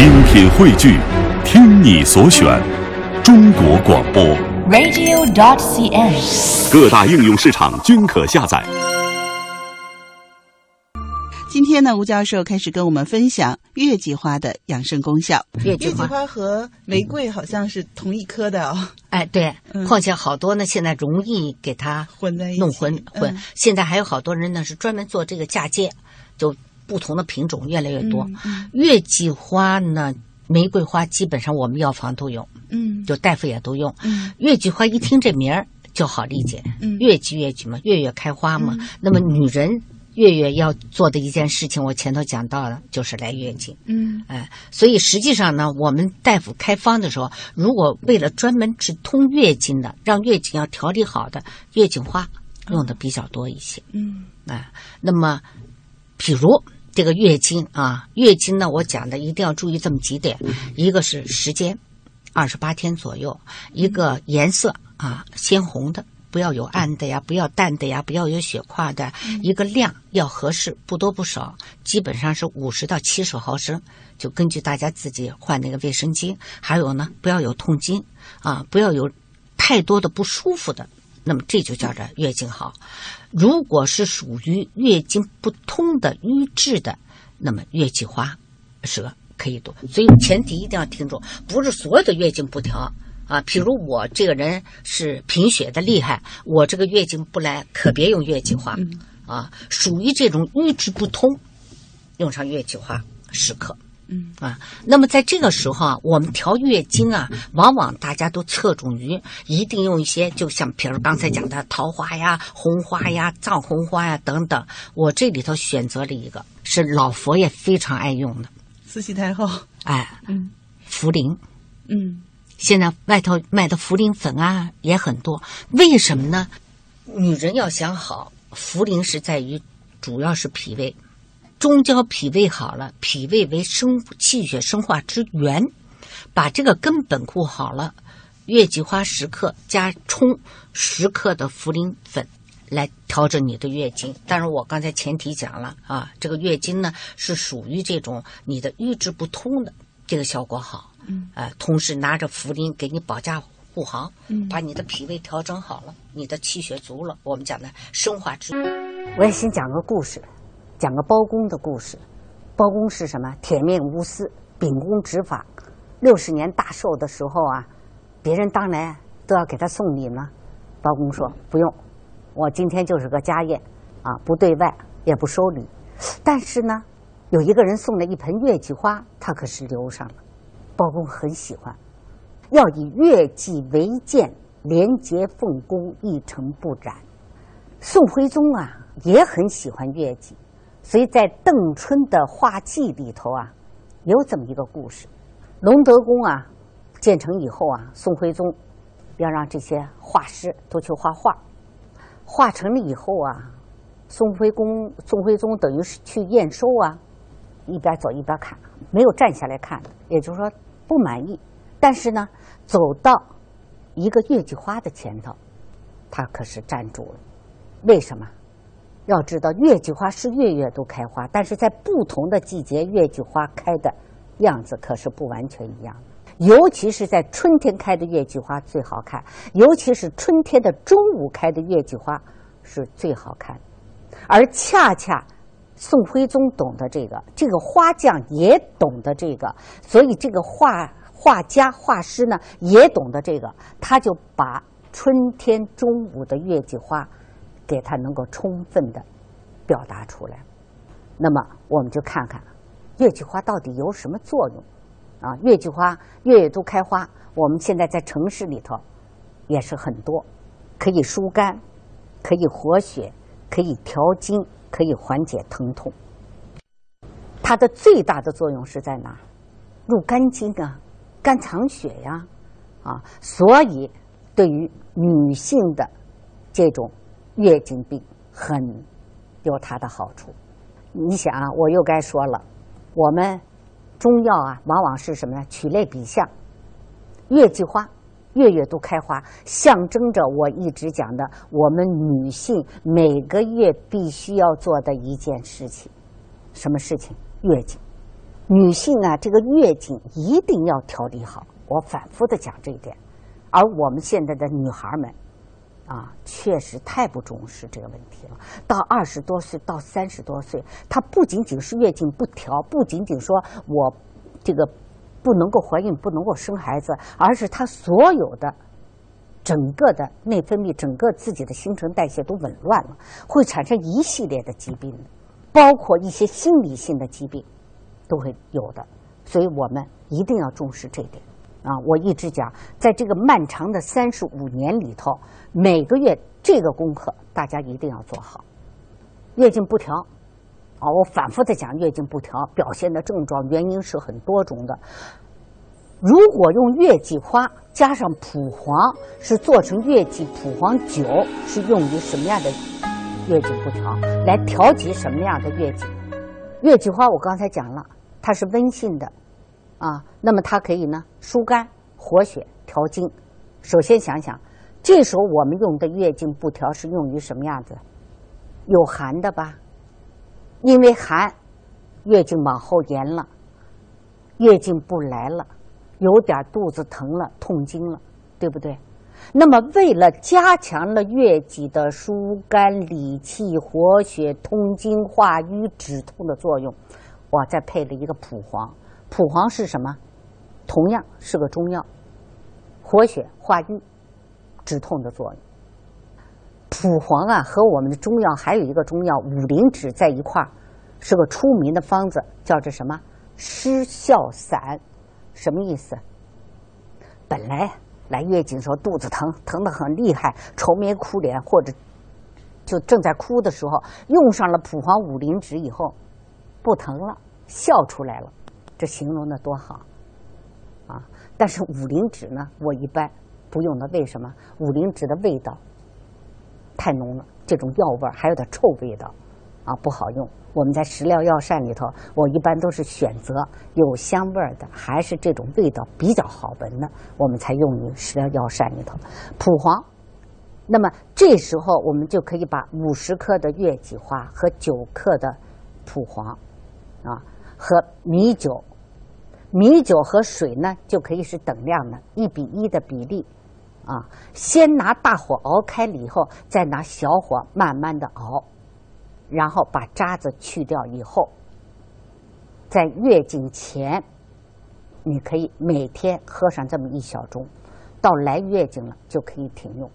精品汇聚，听你所选，中国广播。radio.dot.cn，。各大应用市场均可下载。今天呢，吴教授开始跟我们分享月季花的养生功效。月季花，花和玫瑰好像是同一科的哦，哎，对嗯，况且好多呢，现在容易给它混在一起弄混混嗯。现在还有好多人呢是专门做这个嫁接，就不同的品种越来越多。月季花呢，玫瑰花基本上我们药房都有，嗯就大夫也都用。嗯月季花一听这名儿就好理解，嗯月季月季嘛，月月开花嘛。那么女人月月要做的一件事情，我前头讲到了，就是来月经。嗯哎，所以实际上呢，我们大夫开方的时候，如果为了专门治通月经的，让月经要调理好的，月经花用的比较多一些。嗯啊，那么，比如这个月经啊，月经呢，我讲的一定要注意这么几点，一个是时间，二十八天左右；一个颜色啊，鲜红的。不要有暗的呀，不要淡的呀，不要有血块的。一个量要合适，不多不少，基本上是五十到七十毫升，就根据大家自己换那个卫生巾。还有呢，不要有痛经啊，不要有太多的不舒服的，那么这就叫做月经好。如果是属于月经不通的瘀滞的，那么月季花是可以多。所以前提一定要听住，不是所有的月经不调啊。比如我这个人是贫血的厉害，我这个月经不来，可别用月季花啊。属于这种瘀滞不通，用上月季花适可。嗯。啊，那么在这个时候啊，我们调月经啊，往往大家都侧重于一定用一些，就像比如刚才讲的桃花呀、红花呀、藏红花呀等等。我这里头选择了一个是老佛爷非常爱用的，慈禧太后，哎，嗯。茯苓。嗯。现在外头卖的茯苓粉啊也很多，为什么呢？女人要想好，茯苓是在于主要是脾胃，中焦脾胃好了，脾胃为生气血生化之源，把这个根本固好了，月季花十克加冲十克的茯苓粉。来调整你的月经，当然我刚才前提讲了啊，这个月经呢是属于这种你的瘀滞不通的，这个效果好。嗯，呃，同时拿着茯苓给你保驾护航，嗯把你的脾胃调整好了，你的气血足了，我们讲的生化之。我也先讲个故事，讲个包公的故事。包公是什么？铁面无私，秉公执法。六十年大寿的时候啊，别人当然都要给他送礼嘛。包公说不用，我今天就是个家宴，啊，不对外也不收礼。但是呢，有一个人送了一盆月季花，他可是留上了。包公很喜欢，要以月季为鉴，廉洁奉公，一尘不染。宋徽宗啊也很喜欢月季，所以在邓春的画记里头啊，有这么一个故事：隆德宫啊建成以后啊，宋徽宗要让这些画师都去画画，画成了以后啊，宋徽公宋徽宗等于是去验收啊，一边走一边看，没有站下来看，也就是说不满意。但是呢，走到一个月季花的前头，他可是站住了。为什么？要知道，月季花是月月都开花，但是在不同的季节，月季花开的样子可是不完全一样的。尤其是在春天开的月季花最好看，尤其是春天的中午开的月季花是最好看。而恰恰宋徽宗懂得这个，这个花匠也懂得这个，所以这个画画家、画师呢也懂得这个，他就把春天中午的月季花给他能够充分的表达出来。那么我们就看看月季花到底有什么作用啊？月季花月月都开花，我们现在在城市里头也是很多，可以疏肝，可以活血，可以调经，可以缓解疼痛。它的最大的作用是在哪？入肝经啊，肝藏血呀，啊，所以对于女性的这种月经病很有它的好处。你想啊，我又该说了，我们中药啊，往往是什么呢？取类比象，月季花月月都开花，象征着我一直讲的我们女性每个月必须要做的一件事情，什么事情？月经。女性啊，这个月经一定要调理好。我反复的讲这一点，而我们现在的女孩们，啊，确实太不重视这个问题了。到二十多岁到三十多岁，她不仅仅是月经不调，不仅仅说我这个不能够怀孕、不能够生孩子，而是她所有的整个的内分泌、整个自己的新陈代谢都紊乱了，会产生一系列的疾病，包括一些心理性的疾病都会有的。所以我们一定要重视这一点。啊，我一直讲，在这个漫长的三十五年里头，每个月这个功课大家一定要做好。月经不调，啊，我反复的讲，月经不调表现的症状原因是很多种的。如果用月季花加上蒲黄，是做成月季蒲黄酒，是用于什么样的月经不调？来调节什么样的月经？月季花我刚才讲了，它是温性的。啊，那么它可以呢疏肝活血调经。首先想想，这时候我们用的月经不调是用于什么样子？有寒的吧？因为寒，月经往后延了，月经不来了，有点肚子疼了，痛经了，对不对？那么为了加强了月季的疏肝理气、活血通经、化瘀止痛的作用，我再配了一个蒲黄。蒲黄是什么？同样是个中药，活血化瘀、止痛的作用。蒲黄啊，和我们的中药还有一个中药五灵脂在一块儿，是个出名的方子，叫做什么？失笑散，什么意思？本来来月经时候肚子疼，疼得很厉害，愁眉苦脸，或者就正在哭的时候，用上了蒲黄五灵脂以后，不疼了，笑出来了。这形容的多好，啊！但是五灵脂呢，我一般不用的。为什么？五灵脂的味道太浓了，这种药味还有点臭味道，啊，不好用。我们在食疗药膳里头，我一般都是选择有香味的，还是这种味道比较好闻的，我们才用于食疗药膳里头。蒲黄，那么这时候我们就可以把五十克的月季花和九克的蒲黄，啊，和米酒。米酒和水呢，就可以是等量的，一比一的比例，啊，先拿大火熬开了以后，再拿小火慢慢的熬，然后把渣子去掉以后，在月经前，你可以每天喝上这么一小盅，到来月经了就可以停用。